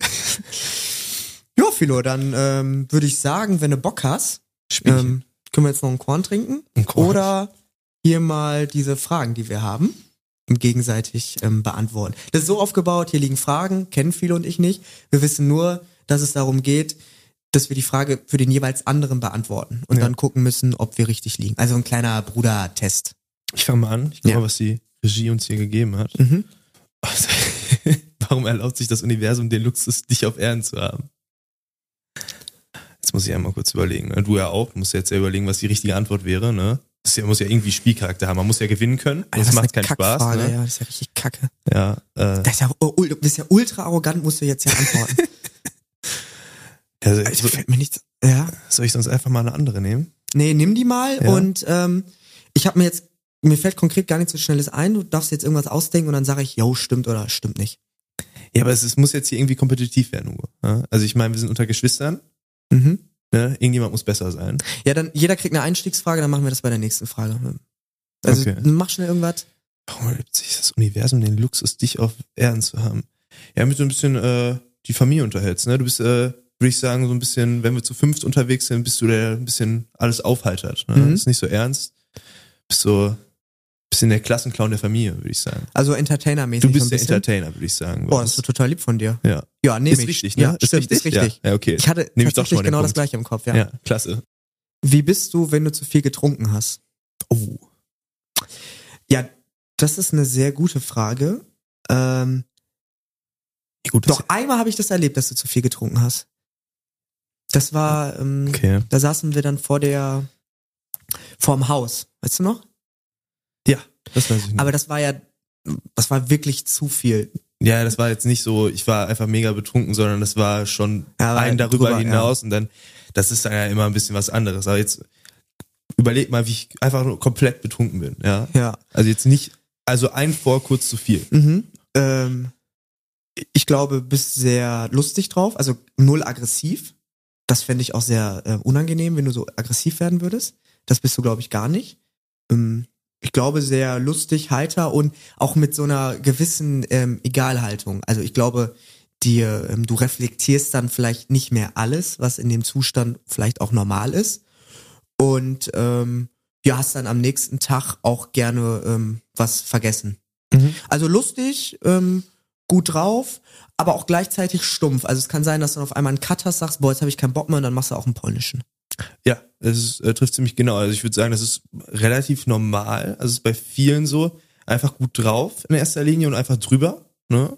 Ja, Philo, dann ähm, würde ich sagen, wenn du Bock hast, ähm, können wir jetzt noch einen Korn trinken Ein Korn. oder hier mal diese Fragen, die wir haben, gegenseitig ähm, beantworten. Das ist so aufgebaut, hier liegen Fragen, kennen viele und ich nicht. Wir wissen nur, dass es darum geht, dass wir die Frage für den jeweils anderen beantworten und Ja. dann gucken müssen, ob wir richtig liegen. Also ein kleiner Bruder-Test. Ich fange mal an. Ich guck Ja. mal, was die Regie uns hier gegeben hat. Mhm. Also, [laughs] Warum erlaubt sich das Universum den Luxus, dich auf Erden zu haben? Jetzt muss ich einmal kurz überlegen. Ne? Du ja auch. Du musst jetzt ja überlegen, was die richtige Antwort wäre. Ne? Das ja, muss ja irgendwie Spielcharakter haben. Man muss ja gewinnen können. Alter, Das macht eine keinen Spaß. Kackfrage, Ne? Ja, das ist ja richtig kacke. Ja, äh, Das ist ja, du bist ja ultra arrogant, musst du jetzt ja antworten. [laughs] also, Alter, fällt mir nichts. Ja. Soll ich sonst einfach mal eine andere nehmen? Nee, nimm die mal Ja. und ähm, ich habe mir jetzt, mir fällt konkret gar nichts so Schnelles ein, du darfst jetzt irgendwas ausdenken und dann sage ich, yo, stimmt oder stimmt nicht. Ja, aber es, es muss jetzt hier irgendwie kompetitiv werden, Hugo. Ja? Also ich meine, wir sind unter Geschwistern. Mhm. Ne? Irgendjemand muss besser sein. Ja, dann jeder kriegt eine Einstiegsfrage, dann machen wir das bei der nächsten Frage. Also Okay. mach schnell irgendwas. Warum erlebt sich das Universum den Luxus, dich auf Erden zu haben? Ja, mit so ein bisschen äh, die Familie unterhältst. Ne? Du bist, äh, würde ich sagen, so ein bisschen, wenn wir zu fünft unterwegs sind, bist du der ein bisschen alles aufheitert. Ne? Mhm. Ist nicht so ernst. Bist so ein bisschen der Klassenclown der Familie, würde ich sagen. Also Entertainer-mäßig. Du bist ein der bisschen. Entertainer, würde ich sagen. Boah, das ist total lieb von dir. ja. Ja, nehme Ist ich. richtig, ne? Ja, ist stimmt, richtig? ist richtig. Ja, ja okay. Ich hatte Nehm tatsächlich genau das Punkt. gleiche im Kopf, ja. ja, klasse. Wie bist du, wenn du zu viel getrunken hast? Oh. Ja, das ist eine sehr gute Frage. Ähm, gut, das doch einmal habe ich das erlebt, dass du zu viel getrunken hast. Das war, ähm, Okay. da saßen wir dann vor der, vorm Haus, weißt du noch? Ja, das weiß ich nicht. Aber das war ja, das war wirklich zu viel. Ja, das war jetzt nicht so, ich war einfach mega betrunken, sondern das war schon Ja, ein darüber drüber, hinaus und dann, das ist dann ja immer ein bisschen was anderes. Aber jetzt überleg mal, wie ich einfach nur komplett betrunken bin, ja. Ja. Also jetzt nicht, also ein vor kurz zu viel. Mhm. Ähm, ich glaube, bist sehr lustig drauf, also null aggressiv. Das fände ich auch sehr äh, unangenehm, wenn du so aggressiv werden würdest. Das bist du, glaube ich, gar nicht. Ähm, ich glaube, sehr lustig, heiter und auch mit so einer gewissen ähm, Egalhaltung. Also ich glaube, dir, ähm, du reflektierst dann vielleicht nicht mehr alles, was in dem Zustand vielleicht auch normal ist. Und ähm, ja, hast dann am nächsten Tag auch gerne ähm, was vergessen. Mhm. Also lustig, ähm, gut drauf, aber auch gleichzeitig stumpf. Also es kann sein, dass du dann auf einmal einen Cut hast, sagst, boah, jetzt habe ich keinen Bock mehr und dann machst du auch einen polnischen. Ja, es äh, trifft ziemlich genau. Also ich würde sagen, das ist relativ normal. Also es ist bei vielen so, einfach gut drauf in erster Linie und einfach drüber. Ne?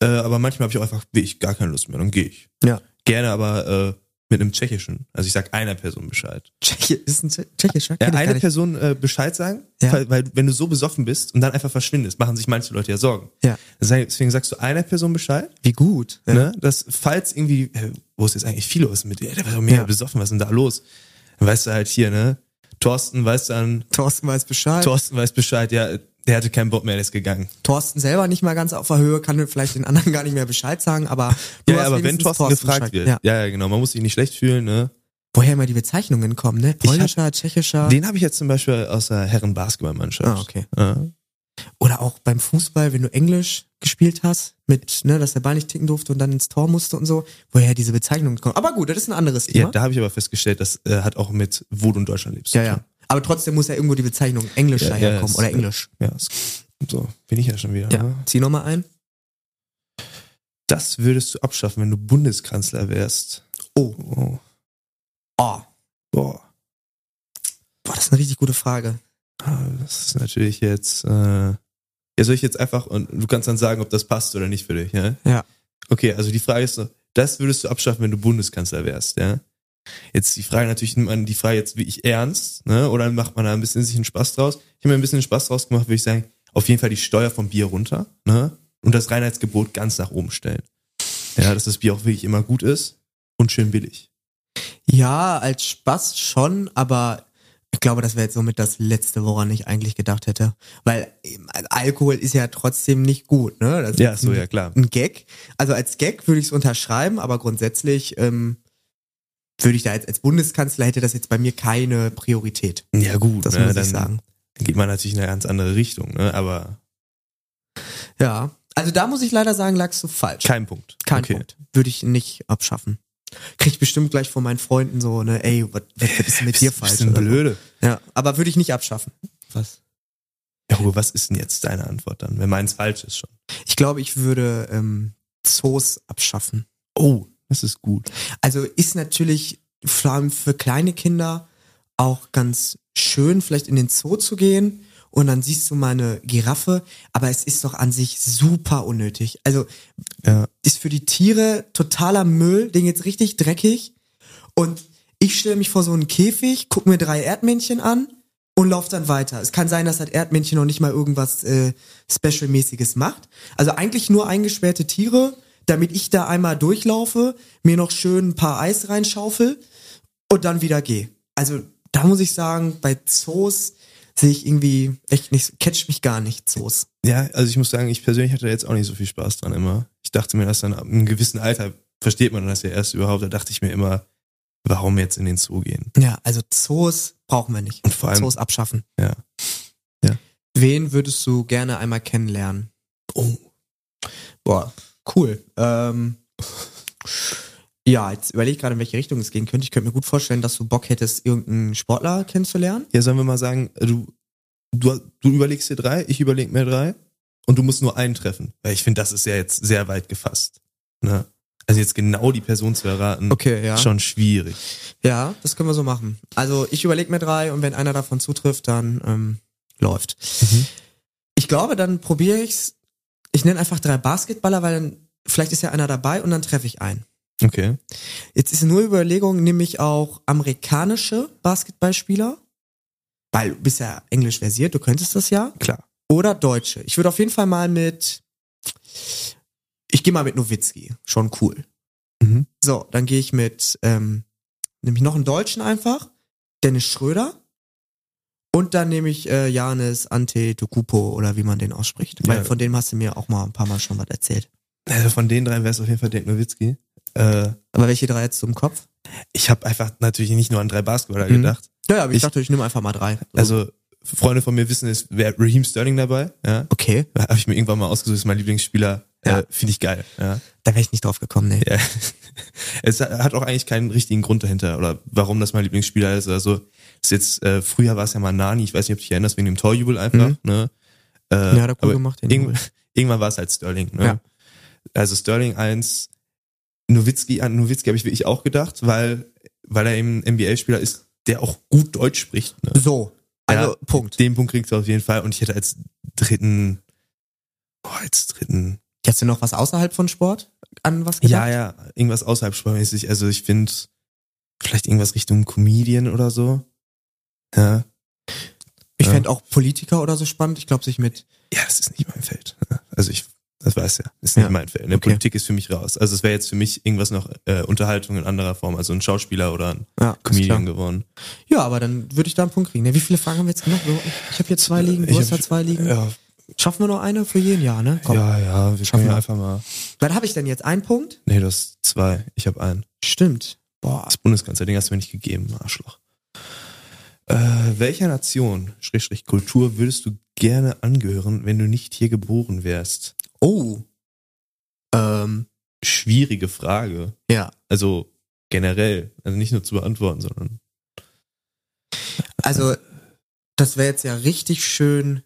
Äh, aber manchmal habe ich auch einfach wirklich gar keine Lust mehr, dann gehe ich. Ja. Gerne aber äh, mit einem Tschechischen. Also ich sag einer Person Bescheid. Tschechi ist ein Tsche- tschechischer? Ja, eine. Person äh, Bescheid sagen, Ja. weil, weil wenn du so besoffen bist und dann einfach verschwindest, machen sich manche Leute ja Sorgen. Ja. Deswegen sagst du einer Person Bescheid, Wie gut. Ja. ne? dass falls irgendwie, äh, wo ist jetzt eigentlich viel los mit dir? Der war doch mega Ja. besoffen, was ist denn da los? Dann weißt du halt hier, ne? Thorsten weiß dann, Thorsten weiß Bescheid. Thorsten weiß Bescheid, ja, der hatte keinen Bock mehr, der ist gegangen. Thorsten selber nicht mal ganz auf der Höhe, kann vielleicht den anderen gar nicht mehr Bescheid sagen, aber Ja, aber wenn wenigstens Thorsten, gefragt Bescheid. wird, Ja. ja. ja, genau, man muss sich nicht schlecht fühlen, ne? Woher immer die Bezeichnungen kommen, ne? hab- Polnischer, tschechischer. Den habe ich jetzt zum Beispiel aus der Herren-Basketballmannschaft. Ah, okay. Ja. Oder auch beim Fußball, wenn du Englisch gespielt hast, mit, ne, dass der Ball nicht ticken durfte und dann ins Tor musste und so, woher diese Bezeichnungen kommen. Aber gut, das ist ein anderes Thema. Ja, da habe ich aber festgestellt, das äh, hat auch mit, wo du in Deutschland lebst. Ja, zu ja. Aber trotzdem muss ja irgendwo die Bezeichnung Englisch Ja, ja, daherkommen es- oder Englisch. Ja, so bin ich ja schon wieder. Ja. Ne? Zieh nochmal ein. Das würdest du abschaffen, wenn du Bundeskanzler wärst. Oh. Oh. Oh. Boah. Boah, das ist eine richtig gute Frage. Ah, Das ist natürlich jetzt. Äh, ja, soll ich jetzt einfach und du kannst dann sagen, ob das passt oder nicht für dich, ja? Ja. Okay, also die Frage ist so, das würdest du abschaffen, wenn du Bundeskanzler wärst, ja? Jetzt die Frage natürlich, nimmt man die Frage jetzt wirklich ernst, ne? Oder macht man da ein bisschen sich einen Spaß draus? Ich habe mir ein bisschen Spaß draus gemacht, würde ich sagen, auf jeden Fall die Steuer vom Bier runter, ne? Und das Reinheitsgebot ganz nach oben stellen. Ja, dass das Bier auch wirklich immer gut ist und schön billig. Ja, als Spaß schon, aber ich glaube, das wäre jetzt somit das Letzte, woran ich eigentlich gedacht hätte. Weil ähm, Alkohol ist ja trotzdem nicht gut, ne? Das ist Ja, so, ein, ja, klar. Ein Gag. Also als Gag würde ich es unterschreiben, aber grundsätzlich ähm, würde ich da jetzt als Bundeskanzler hätte das jetzt bei mir keine Priorität. Ja, gut, Das ne? muss dann ich sagen. geht man natürlich in eine ganz andere Richtung, ne? Aber Ja. Also da muss ich leider sagen, lagst du falsch. kein Punkt. Kein okay. Punkt. Würde ich nicht abschaffen. Krieg ich bestimmt gleich von meinen Freunden so, ne, ey, was, was ist denn mit dir falsch? Bisschen blöde. Ja, aber würde ich nicht abschaffen. Was? Ja, Hugo, was ist denn jetzt deine Antwort dann, wenn meins falsch ist schon? Ich glaube, ich würde ähm, Zoos abschaffen. Oh, das ist gut. Also ist natürlich vor allem für kleine Kinder auch ganz schön, vielleicht in den Zoo zu gehen und dann siehst du mal eine Giraffe, aber es ist doch an sich super unnötig. Also Ja. ist für die Tiere totaler Müll, den jetzt richtig dreckig und ich stelle mich vor so einen Käfig, guck mir drei Erdmännchen an und lauf dann weiter. Es kann sein, dass das Erdmännchen noch nicht mal irgendwas äh, Special-mäßiges macht. Also eigentlich nur eingesperrte Tiere, damit ich da einmal durchlaufe, mir noch schön ein paar Eis reinschaufel und dann wieder geh. Also da muss ich sagen, bei Zoos sehe ich irgendwie echt nicht, catcht mich gar nicht Zoos. Ja, also ich muss sagen, ich persönlich hatte jetzt auch nicht so viel Spaß dran immer. Ich dachte mir, dass dann ab einem gewissen Alter versteht man das ja erst überhaupt. Da dachte ich mir immer, warum jetzt in den Zoo gehen? Ja, also Zoos brauchen wir nicht. Und vor allem, Zoos abschaffen. ja. Wen würdest du gerne einmal kennenlernen? Oh. Boah, cool. Ähm, ja, jetzt überlege ich gerade, in welche Richtung es gehen könnte. Ich könnte mir gut vorstellen, dass du Bock hättest, irgendeinen Sportler kennenzulernen. Ja, sollen wir mal sagen, du, du, du überlegst dir drei, ich überleg mir drei und du musst nur einen treffen. Weil ich finde, das ist ja jetzt sehr weit gefasst. Ne? Also jetzt genau die Person zu erraten, Okay, ja. schon schwierig. Ja, das können wir so machen. Also ich überlege mir drei und wenn einer davon zutrifft, dann ähm, läuft. Mhm. Ich glaube, dann probiere ich's. Ich nenne einfach drei Basketballer, weil dann vielleicht ist ja einer dabei und dann treffe ich einen. Okay. Jetzt ist nur Überlegung, nehme ich auch amerikanische Basketballspieler, weil du bist ja englisch versiert, du könntest das ja. Klar. Oder Deutsche. Ich würde auf jeden Fall mal mit, ich gehe mal mit Nowitzki, schon cool. Mhm. So, dann gehe ich mit, ähm, nehme ich noch einen Deutschen einfach, Dennis Schröder. Und dann nehme ich äh, Janis Antetokounmpo oder wie man den ausspricht. Weil Ja. von dem hast du mir auch mal ein paar Mal schon was erzählt. Also von den drei wäre es auf jeden Fall Dirk Nowitzki. Äh, Aber welche drei jetzt im Kopf? ich habe einfach natürlich nicht nur an drei Basketballer Mhm. gedacht. Ja, aber ich, Ich- dachte, ich nehme einfach mal drei. So. Also Freunde von mir wissen, es wäre Raheem Sterling dabei. Ja, okay, habe ich mir irgendwann mal ausgesucht, ist mein Lieblingsspieler. Ja. Äh, Finde ich geil. Ja. da wäre ich nicht drauf gekommen, nee. Ja. [laughs] Es hat auch eigentlich keinen richtigen Grund dahinter oder warum das mein Lieblingsspieler ist. Also ist jetzt äh, früher war es ja mal Nani, ich weiß nicht, ob du dich erinnerst, wegen dem Torjubel einfach. Mhm. Ne? Äh, Ja, hat er cool gemacht, Irgend, Jubel. [laughs] irgendwann war es halt Sterling. Ne? Ja. Also Sterling 1, Nowitzki, an Nowitzki habe ich wirklich auch gedacht, weil, weil er eben NBA-Spieler ist, der auch gut Deutsch spricht. Ne? So, also Ja, Punkt. Den Punkt kriegst du auf jeden Fall. Und ich hätte als dritten, oh, als dritten, Hast du noch was außerhalb von Sport an was gedacht? ja, ja, irgendwas außerhalb sportmäßig. Also ich finde vielleicht irgendwas Richtung Comedian oder so. Ja. Ich Ja. fände auch Politiker oder so spannend. Ich glaube, sich mit Ja, das ist nicht mein Feld. Also ich, das weiß ja, ist nicht Ja. mein Feld. Ne? Okay. Politik ist für mich raus. Also es wäre jetzt für mich irgendwas noch äh, Unterhaltung in anderer Form, also ein Schauspieler oder ein ja, ist Comedian geworden. Ja, aber dann würde ich da einen Punkt kriegen. Ne, Wie viele Fragen haben wir jetzt noch? Ich habe hier zwei liegen, du hast da zwei liegen. Ja, Schaffen wir noch eine für jeden Jahr, ne? Komm. ja, ja, wir Schaffen wir. einfach mal. Was habe ich denn jetzt? Ein Punkt? Nee, du hast zwei. Ich habe einen. Stimmt. Boah. Das Bundeskanzler-Ding hast du mir nicht gegeben, Arschloch. Äh, welcher Nation, Schrägstrich Kultur, würdest du gerne angehören, wenn du nicht hier geboren wärst? Oh. Ähm, Schwierige Frage. ja. Also generell. Also nicht nur zu beantworten, sondern. Also, das wäre jetzt ja richtig schön.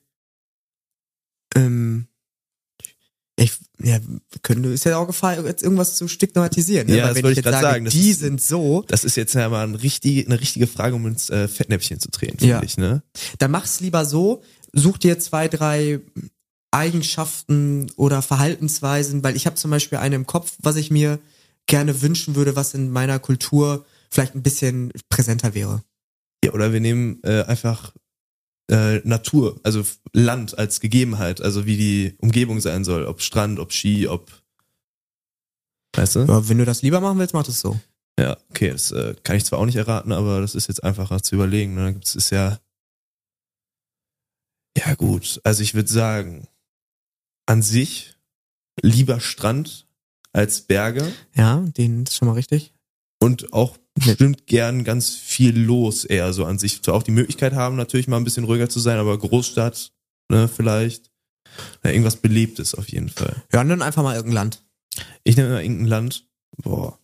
Ähm, ich, ja, können, ist ja auch gefallen, jetzt irgendwas zu stigmatisieren. Ne? Ja, Weil das wenn wollte ich ich sage, sagen, die ist- sind so, Das ist jetzt ja mal ein richtig, eine richtige Frage, um ins äh, Fettnäpfchen zu drehen, finde Ja. ich, ne? dann mach's lieber so, such dir zwei, drei Eigenschaften oder Verhaltensweisen, weil ich habe zum Beispiel eine im Kopf, was ich mir gerne wünschen würde, was in meiner Kultur vielleicht ein bisschen präsenter wäre. Ja, oder wir nehmen äh, einfach äh, Natur, also Land als Gegebenheit, also wie die Umgebung sein soll, ob Strand, ob Ski, ob Weißt du? Ja, wenn du das lieber machen willst, mach das so. Ja, okay, das äh, kann ich zwar auch nicht erraten, aber das ist jetzt einfacher zu überlegen. Ne? Da gibt's ist ja. Ja, gut. Also ich würde sagen, an sich lieber Strand als Berge Ja, den ist schon mal richtig. und auch bestimmt gern ganz viel los eher so an sich. Zwar auch die Möglichkeit haben, natürlich mal ein bisschen ruhiger zu sein, aber Großstadt, ne, vielleicht. Ja, irgendwas Belebtes auf jeden Fall. Ja, dann einfach mal irgendein Land. Ich nehme mal irgendein Land. Boah.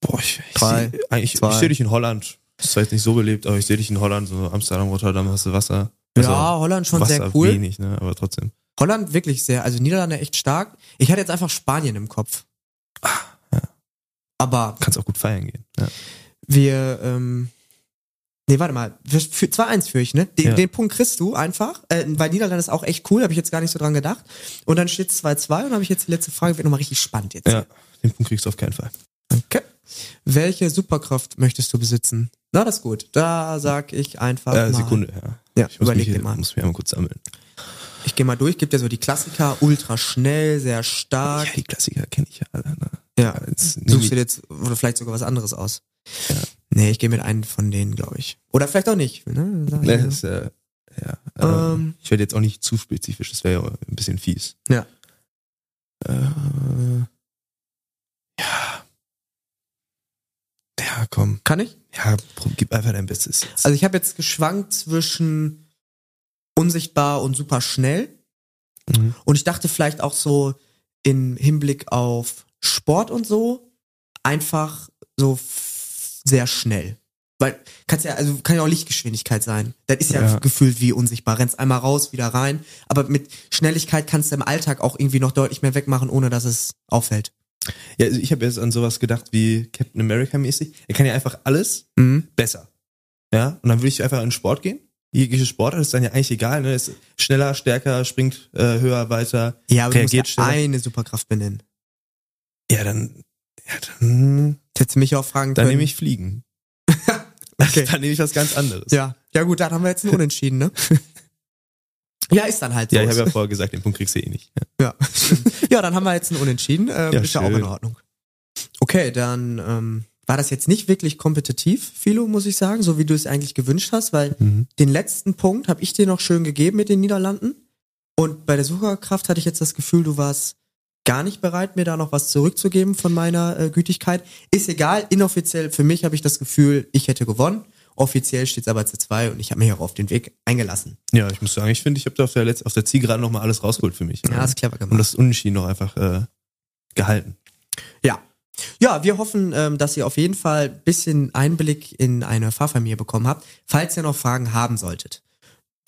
Boah, ich, ich, Drei, seh, eigentlich, zwei. ich sehe dich in Holland. Das ist zwar jetzt nicht so belebt, aber ich sehe dich in Holland, so Amsterdam, Rotterdam, hast du Wasser. Also, ja, Holland schon Wasser sehr cool. wenig, ne, aber trotzdem. Holland wirklich sehr, also Niederlande echt stark. Ich hatte jetzt einfach Spanien im Kopf. Ah. Aber Kannst auch gut feiern gehen. Ja. wir, ähm, nee, warte mal, für, für 2-1 für ich, ne? Den, Ja. den Punkt kriegst du einfach, äh, weil Niederlande ist auch echt cool, habe ich jetzt gar nicht so dran gedacht. Und dann steht 2-2 und habe ich jetzt die letzte Frage, wird nochmal richtig spannend jetzt. ja, den Punkt kriegst du auf keinen Fall. Okay. Welche Superkraft möchtest du besitzen? Na, das ist gut. Da sag ich einfach Äh. Sekunde, ja. Ja, Ich muss überleg mich, dir mal. muss mich einmal kurz sammeln. Ich gehe mal durch, gibt ja so die Klassiker, ultra schnell, sehr stark. Ja, die Klassiker kenne ich ja alle. Ne? Ja. Jetzt Suchst du jetzt oder vielleicht sogar was anderes aus? Ja. Nee, ich gehe mit einem von denen, glaube ich. Oder vielleicht auch nicht. Ne? Sag Ne, mir. ist, äh, ja, äh, Ähm. ich werde jetzt auch nicht zu spezifisch, das wäre ja ein bisschen fies. Ja. Äh, ja. Ja, komm. Kann ich? Ja, gib einfach dein Bestes jetzt. Also ich habe jetzt geschwankt zwischen unsichtbar und super schnell. Mhm. Und ich dachte vielleicht auch so im Hinblick auf Sport und so, einfach so sehr schnell. Weil, kannst ja, also kann ja auch Lichtgeschwindigkeit sein. Das ist ja, Ja. gefühlt wie unsichtbar. Rennst einmal raus, wieder rein. Aber mit Schnelligkeit kannst du im Alltag auch irgendwie noch deutlich mehr wegmachen, ohne dass es auffällt. Ja, also ich habe jetzt an sowas gedacht wie Captain America mäßig. Er kann ja einfach alles Mhm. besser. Ja, und dann würde ich einfach in den Sport gehen. Jegliche Sportart ist dann ja eigentlich egal, ne? Ist schneller, stärker, springt äh, höher, weiter. Ja, aber du musst ja schneller. eine Superkraft benennen. Ja, dann, ja, dann, Hättest du mich auch fragen dann können. nehme ich Fliegen. [laughs] Okay. [laughs] dann nehme ich was ganz anderes. Ja. Ja gut, dann haben wir jetzt ein Unentschieden, ne? [laughs] ja, ist dann halt so. Ja, ich habe ja vorher gesagt, den Punkt kriegst du eh nicht. Ja. Ja, ja dann haben wir jetzt ein Unentschieden. Ähm, Ja, ist ja auch in Ordnung. Okay, dann ähm, war das jetzt nicht wirklich kompetitiv, Philo, muss ich sagen, so wie du es eigentlich gewünscht hast, weil Mhm. den letzten Punkt habe ich dir noch schön gegeben mit den Niederlanden. Und bei der Sucherkraft hatte ich jetzt das Gefühl, du warst gar nicht bereit, mir da noch was zurückzugeben von meiner äh, Gütigkeit. Ist egal, inoffiziell für mich habe ich das Gefühl, ich hätte gewonnen. Offiziell steht es aber zu zwei und ich habe mich auch auf den Weg eingelassen. Ja, ich muss sagen, ich finde, ich habe da auf der, Letz auf der Zielgeraden nochmal alles rausgeholt für mich. Ja, ist clever gemacht. Und das Unentschieden noch einfach äh, gehalten. Ja. Wir hoffen, ähm, dass ihr auf jeden Fall ein bisschen Einblick in eine Fahrfamilie bekommen habt, falls ihr noch Fragen haben solltet.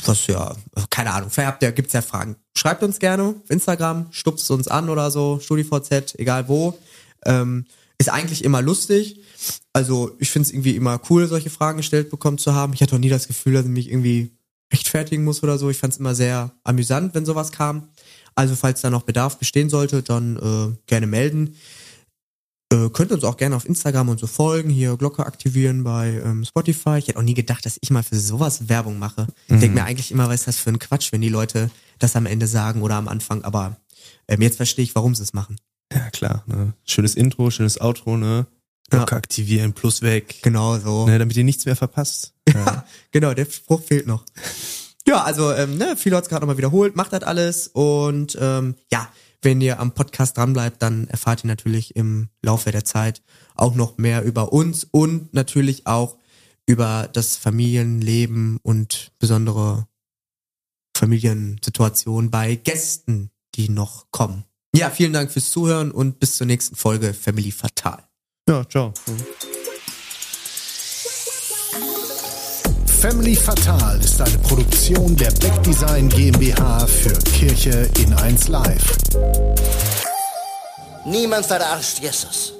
Was ja, keine Ahnung, vielleicht habt ihr, gibt's ja Fragen. Schreibt uns gerne auf Instagram, stupst uns an oder so, StudiVZ, egal wo. Ähm, ist eigentlich immer lustig. Also ich finde es irgendwie immer cool, solche Fragen gestellt bekommen zu haben. Ich hatte auch nie das Gefühl, dass ich mich irgendwie rechtfertigen muss oder so. Ich fand es immer sehr amüsant, wenn sowas kam. Also falls da noch Bedarf bestehen sollte, dann äh, gerne melden. Äh, könnt uns auch gerne auf Instagram und so folgen, hier Glocke aktivieren bei ähm, Spotify. Ich hätte auch nie gedacht, dass ich mal für sowas Werbung mache. Ich denke mir eigentlich immer, was ist das für ein Quatsch, wenn die Leute das am Ende sagen oder am Anfang, aber ähm, jetzt verstehe ich, warum sie es machen. Ja, klar. Ne? Schönes Intro, schönes Outro, ne? Ja. Glocke aktivieren, plus weg. Genau so. Ne, damit ihr nichts mehr verpasst. [laughs] Ja. Genau, der Spruch fehlt noch. Ja, also, ähm, ne, viele hat es gerade nochmal wiederholt, macht das alles und ähm, ja, wenn ihr am Podcast dranbleibt, dann erfahrt ihr natürlich im Laufe der Zeit auch noch mehr über uns und natürlich auch über das Familienleben und besondere Familiensituationen bei Gästen, die noch kommen. Ja, vielen Dank fürs Zuhören und bis zur nächsten Folge Family Fatal. ja, ciao. Family Fatal ist eine Produktion der Beck Design GmbH für Kirche in 1 Live. Niemand verarscht Jesus.